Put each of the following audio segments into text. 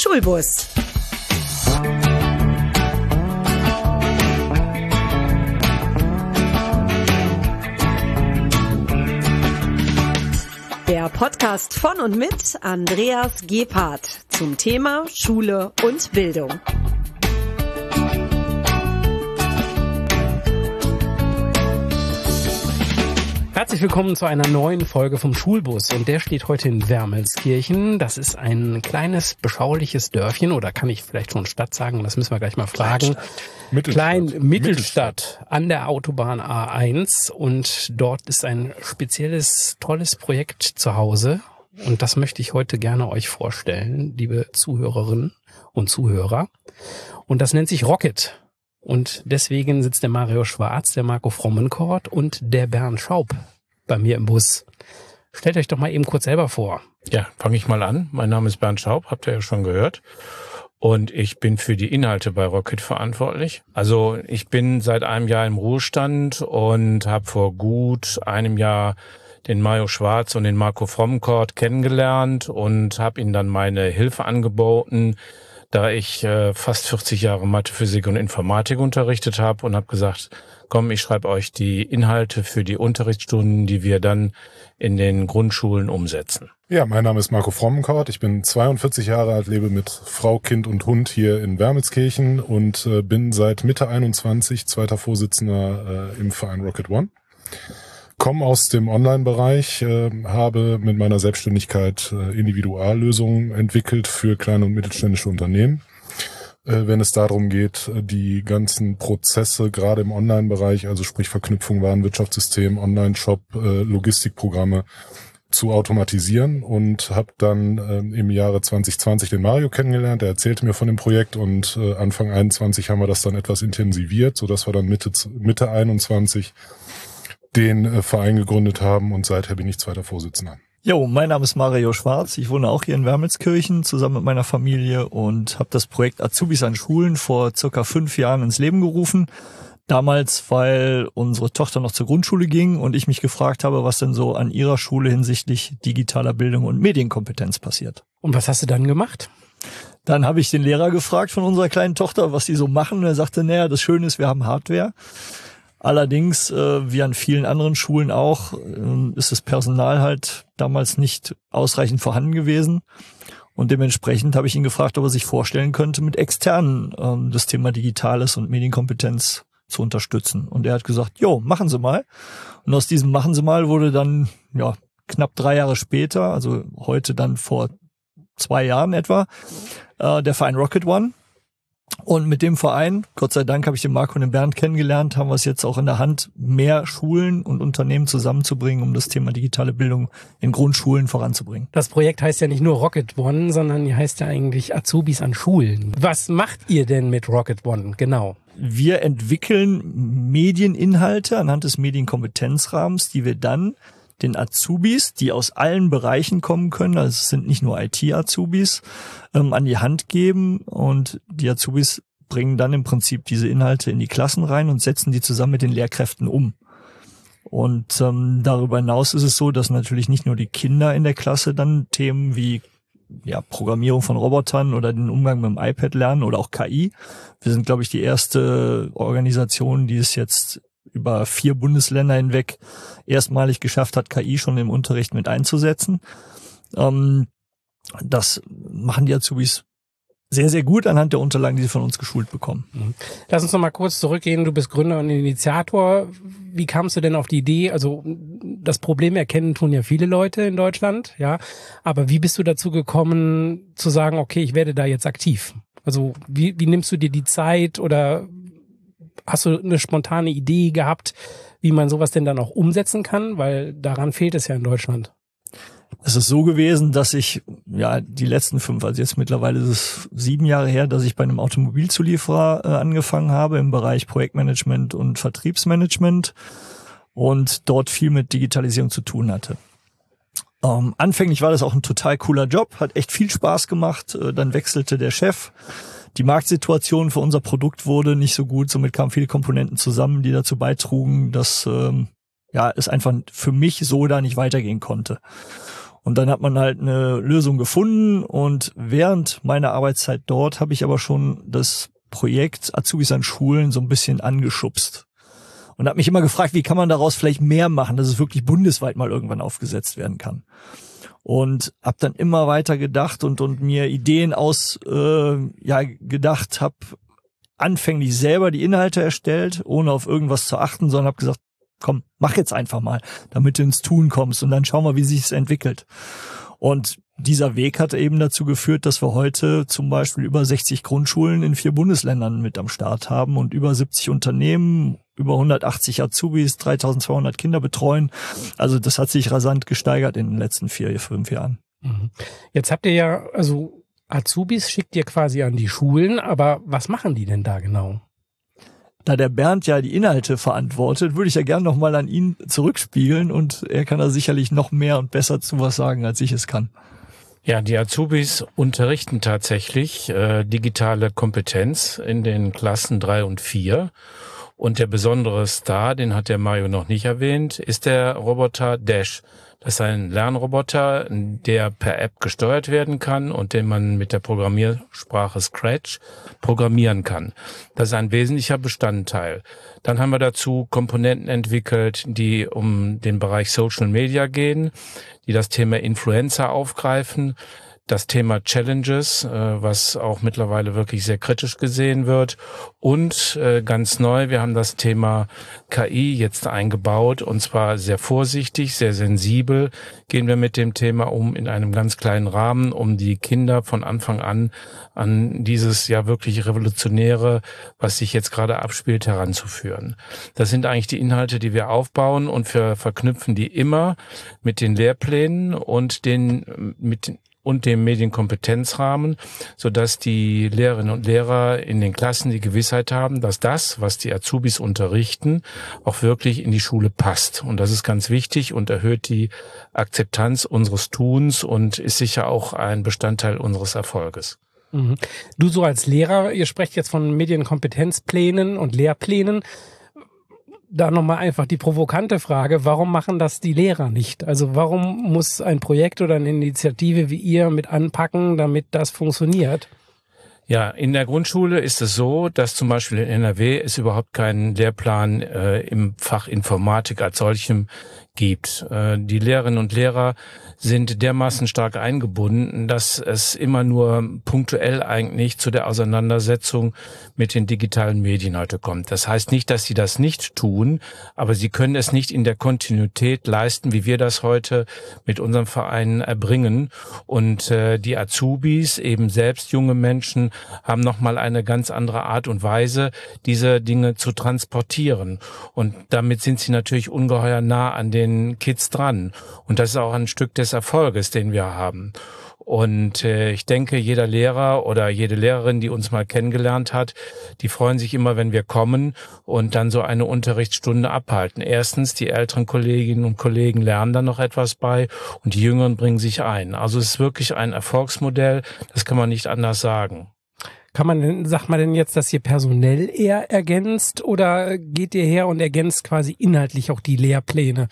Schulbus. Der Podcast von und mit Andreas Gebhardt zum Thema Schule und Bildung. Herzlich willkommen zu einer neuen Folge vom Schulbus und der steht heute in Wermelskirchen. Das ist ein kleines, beschauliches Dörfchen oder kann ich vielleicht schon Stadt sagen, das müssen wir gleich mal fragen. Mittelstadt. Klein Mittelstadt an der Autobahn A1 und dort ist ein spezielles, tolles Projekt zu Hause und das möchte ich heute gerne euch vorstellen, liebe Zuhörerinnen und Zuhörer. Und das nennt sich Rocket. Und deswegen sitzt der Mario Schwarz, der Marco Frommenkort und der Bernd Schaub bei mir im Bus. Stellt euch doch mal eben kurz selber vor. Ja, fange ich mal an. Mein Name ist Bernd Schaub, habt ihr ja schon gehört. Und ich bin für die Inhalte bei Rocket verantwortlich. Also ich bin seit einem Jahr im Ruhestand und habe vor gut einem Jahr den Mario Schwarz und den Marco Frommenkort kennengelernt und habe ihnen dann meine Hilfe angeboten, da ich äh, fast 40 Jahre Mathe, Physik und Informatik unterrichtet habe und habe gesagt, komm, ich schreibe euch die Inhalte für die Unterrichtsstunden, die wir dann in den Grundschulen umsetzen. Ja, mein Name ist Marco Frommenkort. Ich bin 42 Jahre alt, lebe mit Frau, Kind und Hund hier in Wermelskirchen und äh, bin seit Mitte 21 zweiter Vorsitzender äh, im Verein Rocket One komme aus dem Online-Bereich, äh, habe mit meiner Selbstständigkeit äh, Individuallösungen entwickelt für kleine und mittelständische Unternehmen. Äh, wenn es darum geht, die ganzen Prozesse gerade im Online-Bereich, also sprich Verknüpfung Warenwirtschaftssystem, Online-Shop, äh, Logistikprogramme zu automatisieren und habe dann äh, im Jahre 2020 den Mario kennengelernt. Er erzählte mir von dem Projekt und äh, Anfang 21 haben wir das dann etwas intensiviert, so dass wir dann Mitte Mitte 21 den äh, Verein gegründet haben und seither bin ich zweiter Vorsitzender. Jo, mein Name ist Mario Schwarz. Ich wohne auch hier in Wermelskirchen zusammen mit meiner Familie und habe das Projekt Azubis an Schulen vor circa fünf Jahren ins Leben gerufen. Damals, weil unsere Tochter noch zur Grundschule ging und ich mich gefragt habe, was denn so an ihrer Schule hinsichtlich digitaler Bildung und Medienkompetenz passiert. Und was hast du dann gemacht? Dann habe ich den Lehrer gefragt von unserer kleinen Tochter, was die so machen. Und er sagte, naja, das Schöne ist, wir haben Hardware. Allerdings, äh, wie an vielen anderen Schulen auch, äh, ist das Personal halt damals nicht ausreichend vorhanden gewesen. Und dementsprechend habe ich ihn gefragt, ob er sich vorstellen könnte, mit externen ähm, das Thema Digitales und Medienkompetenz zu unterstützen. Und er hat gesagt, jo, machen Sie mal. Und aus diesem Machen Sie mal wurde dann, ja, knapp drei Jahre später, also heute dann vor zwei Jahren etwa, äh, der Verein Rocket One, und mit dem Verein, Gott sei Dank habe ich den Marco und den Bernd kennengelernt, haben wir es jetzt auch in der Hand, mehr Schulen und Unternehmen zusammenzubringen, um das Thema digitale Bildung in Grundschulen voranzubringen. Das Projekt heißt ja nicht nur Rocket One, sondern die heißt ja eigentlich Azubis an Schulen. Was macht ihr denn mit Rocket One genau? Wir entwickeln Medieninhalte anhand des Medienkompetenzrahmens, die wir dann den Azubis, die aus allen Bereichen kommen können, also es sind nicht nur IT-Azubis, ähm, an die Hand geben und die Azubis bringen dann im Prinzip diese Inhalte in die Klassen rein und setzen die zusammen mit den Lehrkräften um. Und ähm, darüber hinaus ist es so, dass natürlich nicht nur die Kinder in der Klasse dann Themen wie ja, Programmierung von Robotern oder den Umgang mit dem iPad lernen oder auch KI. Wir sind, glaube ich, die erste Organisation, die es jetzt über vier Bundesländer hinweg erstmalig geschafft hat, KI schon im Unterricht mit einzusetzen. Ähm, das machen die Azubis sehr, sehr gut anhand der Unterlagen, die sie von uns geschult bekommen. Mhm. Lass uns noch mal kurz zurückgehen. Du bist Gründer und Initiator. Wie kamst du denn auf die Idee? Also das Problem erkennen tun ja viele Leute in Deutschland, ja. Aber wie bist du dazu gekommen zu sagen, okay, ich werde da jetzt aktiv? Also wie, wie nimmst du dir die Zeit oder hast du eine spontane Idee gehabt, wie man sowas denn dann auch umsetzen kann? Weil daran fehlt es ja in Deutschland. Es ist so gewesen, dass ich ja die letzten fünf, also jetzt mittlerweile ist es sieben Jahre her, dass ich bei einem Automobilzulieferer äh, angefangen habe im Bereich Projektmanagement und Vertriebsmanagement und dort viel mit Digitalisierung zu tun hatte. Ähm, anfänglich war das auch ein total cooler Job, hat echt viel Spaß gemacht. Äh, dann wechselte der Chef die Marktsituation für unser Produkt wurde nicht so gut, somit kamen viele Komponenten zusammen, die dazu beitrugen, dass ähm, ja es einfach für mich so da nicht weitergehen konnte. Und dann hat man halt eine Lösung gefunden und während meiner Arbeitszeit dort habe ich aber schon das Projekt Azubis an Schulen so ein bisschen angeschubst. Und habe mich immer gefragt, wie kann man daraus vielleicht mehr machen, dass es wirklich bundesweit mal irgendwann aufgesetzt werden kann. Und habe dann immer weiter gedacht und, und mir Ideen aus äh, ja gedacht, habe anfänglich selber die Inhalte erstellt, ohne auf irgendwas zu achten, sondern habe gesagt, komm, mach jetzt einfach mal, damit du ins Tun kommst und dann schauen wir, wie sich's entwickelt. Und dieser Weg hat eben dazu geführt, dass wir heute zum Beispiel über 60 Grundschulen in vier Bundesländern mit am Start haben und über 70 Unternehmen, über 180 Azubis, 3200 Kinder betreuen. Also das hat sich rasant gesteigert in den letzten vier, fünf Jahren. Mhm. Jetzt habt ihr ja, also Azubis schickt ihr quasi an die Schulen, aber was machen die denn da genau? Da der Bernd ja die Inhalte verantwortet, würde ich ja gerne nochmal an ihn zurückspiegeln und er kann da sicherlich noch mehr und besser zu was sagen, als ich es kann. Ja, die Azubis unterrichten tatsächlich äh, digitale Kompetenz in den Klassen drei und vier. Und der besondere Star, den hat der Mario noch nicht erwähnt, ist der Roboter Dash. Das ist ein Lernroboter, der per App gesteuert werden kann und den man mit der Programmiersprache Scratch programmieren kann. Das ist ein wesentlicher Bestandteil. Dann haben wir dazu Komponenten entwickelt, die um den Bereich Social Media gehen, die das Thema Influencer aufgreifen das Thema Challenges, äh, was auch mittlerweile wirklich sehr kritisch gesehen wird. Und äh, ganz neu, wir haben das Thema KI jetzt eingebaut und zwar sehr vorsichtig, sehr sensibel gehen wir mit dem Thema um in einem ganz kleinen Rahmen, um die Kinder von Anfang an an dieses ja wirklich revolutionäre, was sich jetzt gerade abspielt, heranzuführen. Das sind eigentlich die Inhalte, die wir aufbauen und wir verknüpfen die immer mit den Lehrplänen und den mit und dem Medienkompetenzrahmen, so dass die Lehrerinnen und Lehrer in den Klassen die Gewissheit haben, dass das, was die Azubis unterrichten, auch wirklich in die Schule passt. Und das ist ganz wichtig und erhöht die Akzeptanz unseres Tuns und ist sicher auch ein Bestandteil unseres Erfolges. Mhm. Du so als Lehrer, ihr sprecht jetzt von Medienkompetenzplänen und Lehrplänen da nochmal einfach die provokante Frage, warum machen das die Lehrer nicht? Also warum muss ein Projekt oder eine Initiative wie ihr mit anpacken, damit das funktioniert? Ja, in der Grundschule ist es so, dass zum Beispiel in NRW es überhaupt keinen Lehrplan äh, im Fach Informatik als solchem gibt. Äh, die Lehrerinnen und Lehrer sind dermaßen stark eingebunden, dass es immer nur punktuell eigentlich zu der Auseinandersetzung mit den digitalen Medien heute kommt. Das heißt nicht, dass sie das nicht tun, aber sie können es nicht in der Kontinuität leisten, wie wir das heute mit unserem Verein erbringen. Und äh, die Azubis, eben selbst junge Menschen, haben nochmal eine ganz andere Art und Weise, diese Dinge zu transportieren. Und damit sind sie natürlich ungeheuer nah an den den Kids dran. Und das ist auch ein Stück des Erfolges, den wir haben. Und äh, ich denke, jeder Lehrer oder jede Lehrerin, die uns mal kennengelernt hat, die freuen sich immer, wenn wir kommen und dann so eine Unterrichtsstunde abhalten. Erstens, die älteren Kolleginnen und Kollegen lernen dann noch etwas bei und die Jüngeren bringen sich ein. Also es ist wirklich ein Erfolgsmodell, das kann man nicht anders sagen. Kann man denn, sagt man denn jetzt, dass ihr personell eher ergänzt oder geht ihr her und ergänzt quasi inhaltlich auch die Lehrpläne?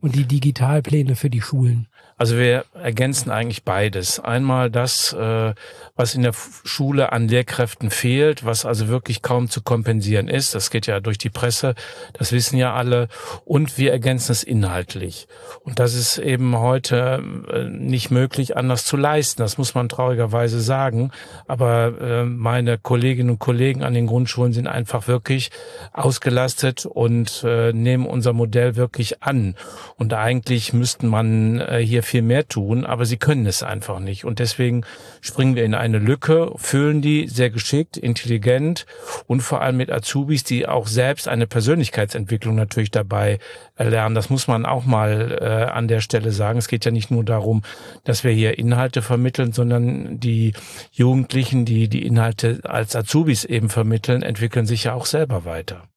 Und die Digitalpläne für die Schulen? Also wir ergänzen eigentlich beides. Einmal das, äh, was in der Schule an Lehrkräften fehlt, was also wirklich kaum zu kompensieren ist. Das geht ja durch die Presse, das wissen ja alle. Und wir ergänzen es inhaltlich. Und das ist eben heute äh, nicht möglich, anders zu leisten. Das muss man traurigerweise sagen. Aber äh, meine Kolleginnen und Kollegen an den Grundschulen sind einfach wirklich ausgelastet und nehmen unser Modell wirklich an. Und eigentlich müssten man hier viel mehr tun, aber sie können es einfach nicht. Und deswegen springen wir in eine Lücke, füllen die sehr geschickt, intelligent und vor allem mit Azubis, die auch selbst eine Persönlichkeitsentwicklung natürlich dabei erlernen. Das muss man auch mal äh, an der Stelle sagen. Es geht ja nicht nur darum, dass wir hier Inhalte vermitteln, sondern die Jugendlichen, die die Inhalte als Azubis eben vermitteln, entwickeln sich ja auch selber weiter.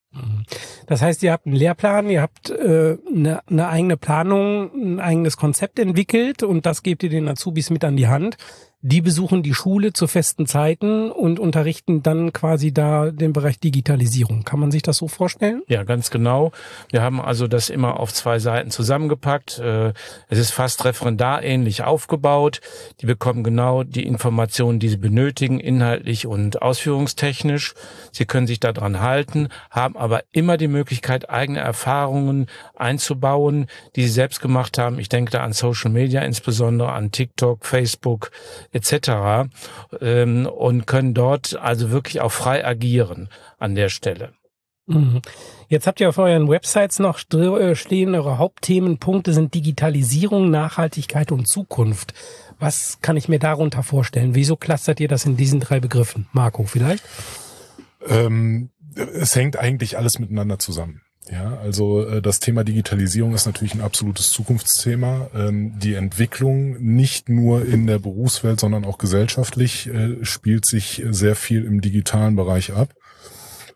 Das heißt, ihr habt einen Lehrplan, ihr habt äh, eine, eine eigene Planung, ein eigenes Konzept entwickelt und das gebt ihr den Azubis mit an die Hand. Die besuchen die Schule zu festen Zeiten und unterrichten dann quasi da den Bereich Digitalisierung. Kann man sich das so vorstellen? Ja, ganz genau. Wir haben also das immer auf zwei Seiten zusammengepackt. Äh, es ist fast referendarähnlich aufgebaut. Die bekommen genau die Informationen, die sie benötigen, inhaltlich und ausführungstechnisch. Sie können sich daran halten, haben aber immer die Möglichkeit, eigene Erfahrungen einzubauen, die sie selbst gemacht haben. Ich denke da an Social Media, insbesondere an TikTok, Facebook etc. Ähm, und können dort also wirklich auch frei agieren an der Stelle. Mhm. Jetzt habt ihr auf euren Websites noch äh, stehen, eure Hauptthemenpunkte sind Digitalisierung, Nachhaltigkeit und Zukunft. Was kann ich mir darunter vorstellen? Wieso clustert ihr das in diesen drei Begriffen? Marco, vielleicht? Ähm, es hängt eigentlich alles miteinander zusammen. Ja, also äh, das Thema Digitalisierung ist natürlich ein absolutes Zukunftsthema. Ähm, die Entwicklung nicht nur in der Berufswelt, sondern auch gesellschaftlich äh, spielt sich sehr viel im digitalen Bereich ab.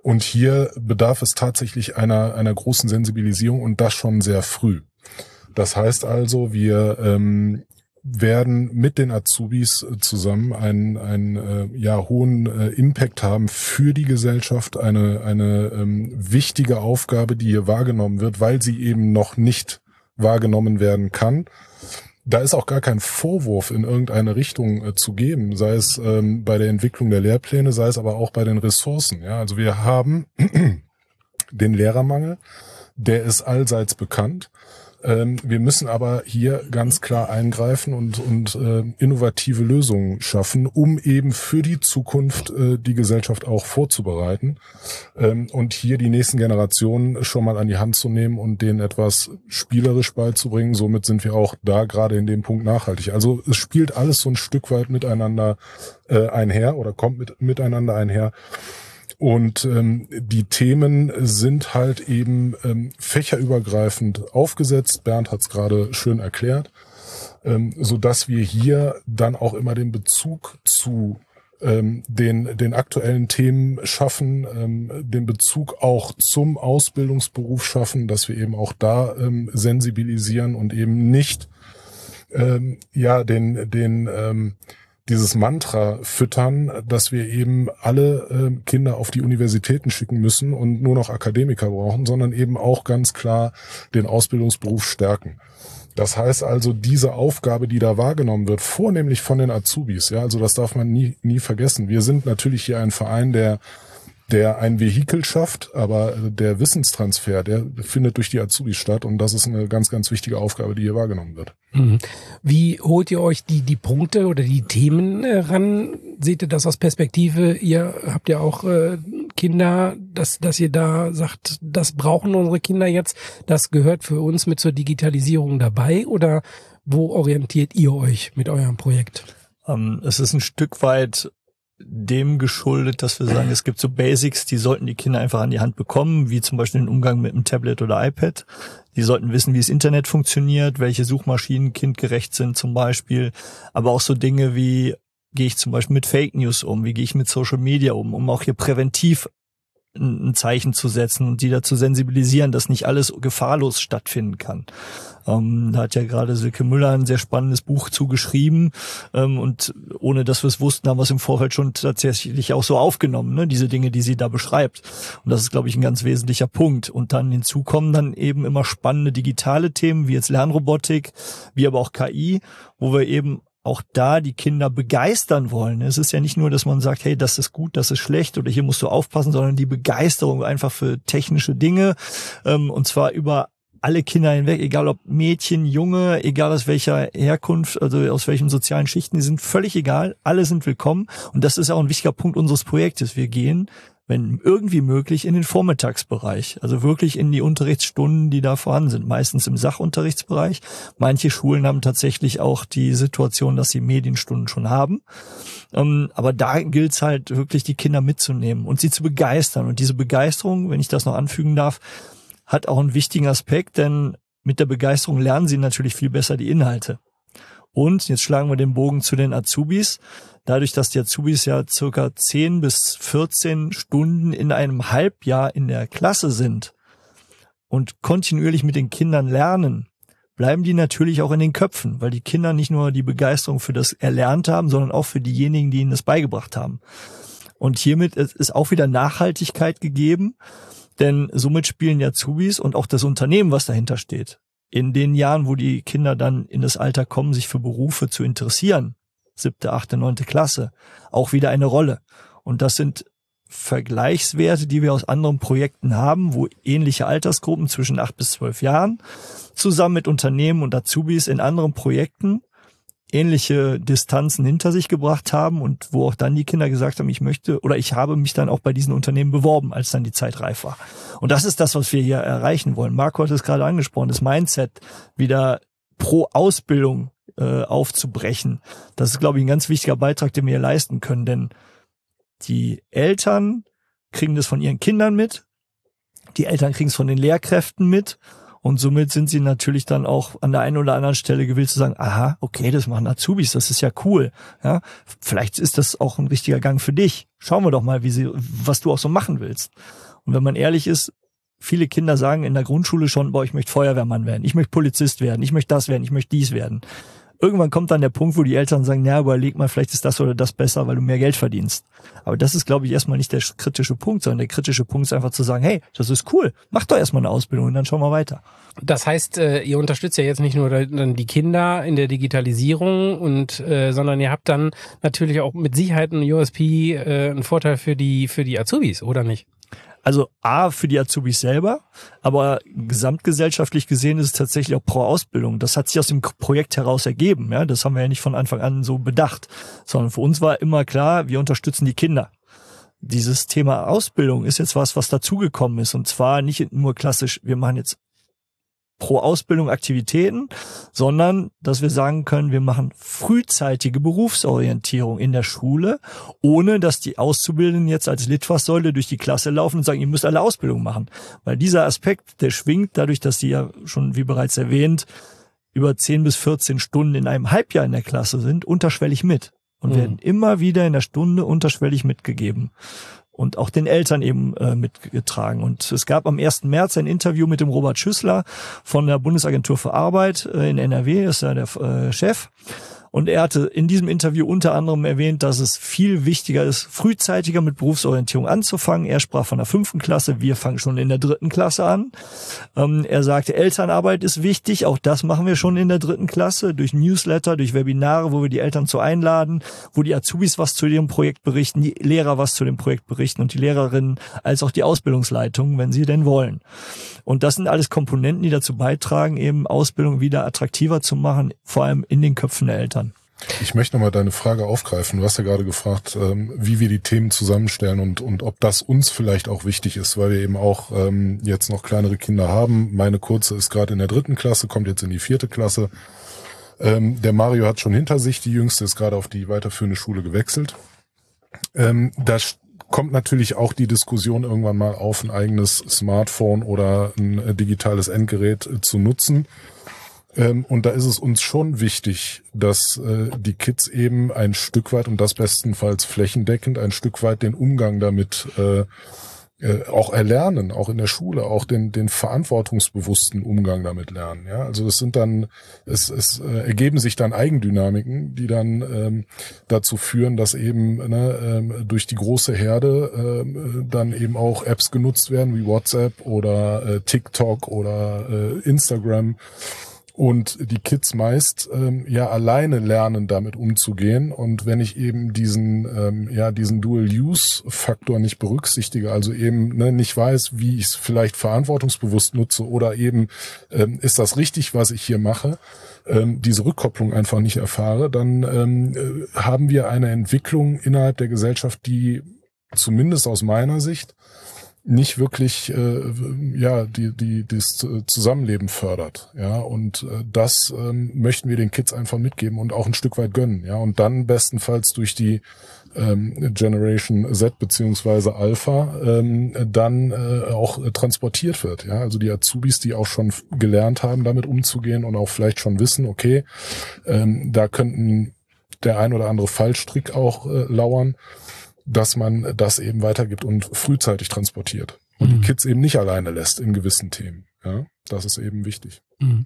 Und hier bedarf es tatsächlich einer, einer großen Sensibilisierung und das schon sehr früh. Das heißt also, wir ähm, werden mit den Azubis äh, zusammen einen, einen äh, ja, hohen äh, Impact haben für die Gesellschaft, eine, eine ähm, wichtige Aufgabe, die hier wahrgenommen wird, weil sie eben noch nicht wahrgenommen werden kann. Da ist auch gar kein Vorwurf in irgendeine Richtung äh, zu geben, sei es ähm, bei der Entwicklung der Lehrpläne, sei es aber auch bei den Ressourcen. Ja, also wir haben den Lehrermangel, der ist allseits bekannt. Ähm, wir müssen aber hier ganz klar eingreifen und, und äh, innovative Lösungen schaffen, um eben für die Zukunft äh, die Gesellschaft auch vorzubereiten ähm, und hier die nächsten Generationen schon mal an die Hand zu nehmen und denen etwas spielerisch beizubringen. Somit sind wir auch da gerade in dem Punkt nachhaltig. Also es spielt alles so ein Stück weit miteinander äh, einher oder kommt mit, miteinander einher. Und ähm, die Themen sind halt eben ähm, fächerübergreifend aufgesetzt. Bernd hat es gerade schön erklärt, ähm, so dass wir hier dann auch immer den Bezug zu ähm, den, den aktuellen Themen schaffen, ähm, den Bezug auch zum Ausbildungsberuf schaffen, dass wir eben auch da ähm, sensibilisieren und eben nicht ähm, ja den den ähm, dieses Mantra füttern, dass wir eben alle äh, Kinder auf die Universitäten schicken müssen und nur noch Akademiker brauchen, sondern eben auch ganz klar den Ausbildungsberuf stärken. Das heißt also, diese Aufgabe, die da wahrgenommen wird, vornehmlich von den Azubis, ja, also das darf man nie, nie vergessen. Wir sind natürlich hier ein Verein, der der ein Vehikel schafft, aber der Wissenstransfer, der findet durch die Azubis statt und das ist eine ganz, ganz wichtige Aufgabe, die hier wahrgenommen wird. Mhm. Wie holt ihr euch die, die Punkte oder die Themen äh, ran? Seht ihr das aus Perspektive? Ihr habt ja auch äh, Kinder, dass, dass ihr da sagt, das brauchen unsere Kinder jetzt, das gehört für uns mit zur Digitalisierung dabei oder wo orientiert ihr euch mit eurem Projekt? Ähm, es ist ein Stück weit dem geschuldet, dass wir sagen, es gibt so Basics, die sollten die Kinder einfach an die Hand bekommen, wie zum Beispiel den Umgang mit einem Tablet oder iPad. Die sollten wissen, wie das Internet funktioniert, welche Suchmaschinen kindgerecht sind zum Beispiel, aber auch so Dinge wie gehe ich zum Beispiel mit Fake News um, wie gehe ich mit Social Media um, um auch hier präventiv ein Zeichen zu setzen und die dazu sensibilisieren, dass nicht alles gefahrlos stattfinden kann. Ähm, da hat ja gerade Silke Müller ein sehr spannendes Buch zugeschrieben ähm, und ohne dass wir es wussten, haben wir es im Vorfeld schon tatsächlich auch so aufgenommen, ne? diese Dinge, die sie da beschreibt. Und das ist, glaube ich, ein ganz wesentlicher Punkt. Und dann hinzu kommen dann eben immer spannende digitale Themen, wie jetzt Lernrobotik, wie aber auch KI, wo wir eben auch da die Kinder begeistern wollen. Es ist ja nicht nur, dass man sagt, hey, das ist gut, das ist schlecht oder hier musst du aufpassen, sondern die Begeisterung einfach für technische Dinge ähm, und zwar über alle Kinder hinweg, egal ob Mädchen, Junge, egal aus welcher Herkunft, also aus welchen sozialen Schichten, die sind völlig egal, alle sind willkommen und das ist auch ein wichtiger Punkt unseres Projektes. Wir gehen wenn irgendwie möglich, in den Vormittagsbereich. Also wirklich in die Unterrichtsstunden, die da vorhanden sind. Meistens im Sachunterrichtsbereich. Manche Schulen haben tatsächlich auch die Situation, dass sie Medienstunden schon haben. Ähm, aber da gilt es halt wirklich, die Kinder mitzunehmen und sie zu begeistern. Und diese Begeisterung, wenn ich das noch anfügen darf, hat auch einen wichtigen Aspekt, denn mit der Begeisterung lernen sie natürlich viel besser die Inhalte. Und jetzt schlagen wir den Bogen zu den Azubis dadurch, dass die Azubis ja circa 10 bis 14 Stunden in einem Halbjahr in der Klasse sind und kontinuierlich mit den Kindern lernen, bleiben die natürlich auch in den Köpfen, weil die Kinder nicht nur die Begeisterung für das Erlernt haben, sondern auch für diejenigen, die ihnen das beigebracht haben. Und hiermit ist auch wieder Nachhaltigkeit gegeben, denn somit spielen ja Zubis und auch das Unternehmen, was dahinter steht, in den Jahren, wo die Kinder dann in das Alter kommen, sich für Berufe zu interessieren, siebte, achte, neunte Klasse, auch wieder eine Rolle. Und das sind Vergleichswerte, die wir aus anderen Projekten haben, wo ähnliche Altersgruppen zwischen acht bis zwölf Jahren zusammen mit Unternehmen und Azubis in anderen Projekten ähnliche Distanzen hinter sich gebracht haben und wo auch dann die Kinder gesagt haben, ich möchte oder ich habe mich dann auch bei diesen Unternehmen beworben, als dann die Zeit reif war. Und das ist das, was wir hier erreichen wollen. Marco hat es gerade angesprochen, das Mindset wieder pro Ausbildung äh, aufzubrechen. Das ist, glaube ich, ein ganz wichtiger Beitrag, den wir hier leisten können, denn die Eltern kriegen das von ihren Kindern mit, die Eltern kriegen es von den Lehrkräften mit und somit sind sie natürlich dann auch an der einen oder anderen Stelle gewillt zu sagen, aha, okay, das machen Azubis, das ist ja cool. Ja, vielleicht ist das auch ein richtiger Gang für dich. Schauen wir doch mal, wie sie, was du auch so machen willst. Und wenn man ehrlich ist, viele Kinder sagen in der Grundschule schon, boah, ich möchte Feuerwehrmann werden, ich möchte Polizist werden, ich möchte das werden, ich möchte dies werden irgendwann kommt dann der Punkt, wo die Eltern sagen, naja, überleg mal, vielleicht ist das oder das besser, weil du mehr Geld verdienst. Aber das ist, glaube ich, erstmal nicht der kritische Punkt, sondern der kritische Punkt ist einfach zu sagen, hey, das ist cool, mach doch erstmal eine Ausbildung und dann schauen wir weiter. Das heißt, äh, ihr unterstützt ja jetzt nicht nur dann die Kinder in der Digitalisierung und äh, sondern ihr habt dann natürlich auch mit Sicherheit einen USP, äh, einen Vorteil für die für die Azubis, oder nicht? Also A für die Azubis selber, aber gesamtgesellschaftlich gesehen ist es tatsächlich auch pro Ausbildung. Das hat sich aus dem Projekt heraus ergeben. Ja, das haben wir ja nicht von Anfang an so bedacht, sondern für uns war immer klar, wir unterstützen die Kinder. Dieses Thema Ausbildung ist jetzt was, was dazugekommen ist und zwar nicht nur klassisch, wir machen jetzt pro Ausbildung Aktivitäten, sondern dass wir sagen können, wir machen frühzeitige Berufsorientierung in der Schule, ohne dass die Auszubildenden jetzt als Litfaßsäule durch die Klasse laufen und sagen, ihr müsst alle Ausbildung machen. Weil dieser Aspekt, der schwingt dadurch, dass sie ja schon, wie bereits erwähnt, über 10 bis 14 Stunden in einem Halbjahr in der Klasse sind, unterschwellig mit und mhm. werden immer wieder in der Stunde unterschwellig mitgegeben und auch den Eltern eben äh, mitgetragen. Und es gab am 1. März ein Interview mit dem Robert Schüssler von der Bundesagentur für Arbeit äh, in NRW, ist ja der äh, Chef. Und er hatte in diesem Interview unter anderem erwähnt, dass es viel wichtiger ist, frühzeitiger mit Berufsorientierung anzufangen. Er sprach von der fünften Klasse, wir fangen schon in der dritten Klasse an. Ähm, er sagte, Elternarbeit ist wichtig, auch das machen wir schon in der dritten Klasse, durch Newsletter, durch Webinare, wo wir die Eltern zu einladen, wo die Azubis was zu ihrem Projekt berichten, die Lehrer was zu dem Projekt berichten und die Lehrerinnen als auch die Ausbildungsleitungen, wenn sie denn wollen. Und das sind alles Komponenten, die dazu beitragen, eben Ausbildung wieder attraktiver zu machen, vor allem in den Köpfen der Eltern. Ich möchte nochmal deine Frage aufgreifen. Du hast ja gerade gefragt, ähm, wie wir die Themen zusammenstellen und, und ob das uns vielleicht auch wichtig ist, weil wir eben auch ähm, jetzt noch kleinere Kinder haben. Meine kurze ist gerade in der dritten Klasse, kommt jetzt in die vierte Klasse. Ähm, der Mario hat schon hinter sich, die jüngste ist gerade auf die weiterführende Schule gewechselt. Ähm, da kommt natürlich auch die Diskussion irgendwann mal auf, ein eigenes Smartphone oder ein äh, digitales Endgerät äh, zu nutzen. Ähm, und da ist es uns schon wichtig, dass äh, die Kids eben ein Stück weit und das bestenfalls flächendeckend ein Stück weit den Umgang damit äh, äh, auch erlernen, auch in der Schule, auch den, den verantwortungsbewussten Umgang damit lernen. Ja, also es sind dann, es, es äh, ergeben sich dann Eigendynamiken, die dann ähm, dazu führen, dass eben ne, ähm, durch die große Herde ähm, dann eben auch Apps genutzt werden wie WhatsApp oder äh, TikTok oder äh, Instagram und die Kids meist ähm, ja alleine lernen, damit umzugehen. Und wenn ich eben diesen ähm, ja diesen Dual-Use-Faktor nicht berücksichtige, also eben ne, nicht weiß, wie ich es vielleicht verantwortungsbewusst nutze oder eben ähm, ist das richtig, was ich hier mache, ähm, diese Rückkopplung einfach nicht erfahre, dann ähm, äh, haben wir eine Entwicklung innerhalb der Gesellschaft, die zumindest aus meiner Sicht nicht wirklich äh, ja die die das Zusammenleben fördert ja. Und äh, das ähm, möchten wir den Kids einfach mitgeben und auch ein Stück weit gönnen ja. Und dann bestenfalls durch die ähm, Generation Z beziehungsweise Alpha ähm, dann äh, auch transportiert wird ja. Also die Azubis die auch schon gelernt haben damit umzugehen und auch vielleicht schon wissen okay ähm, da könnten der ein oder andere Fallstrick auch äh, lauern dass man das eben weitergibt und frühzeitig transportiert und mhm. die Kids eben nicht alleine lässt in gewissen Themen. Ja, das ist eben wichtig. Mhm.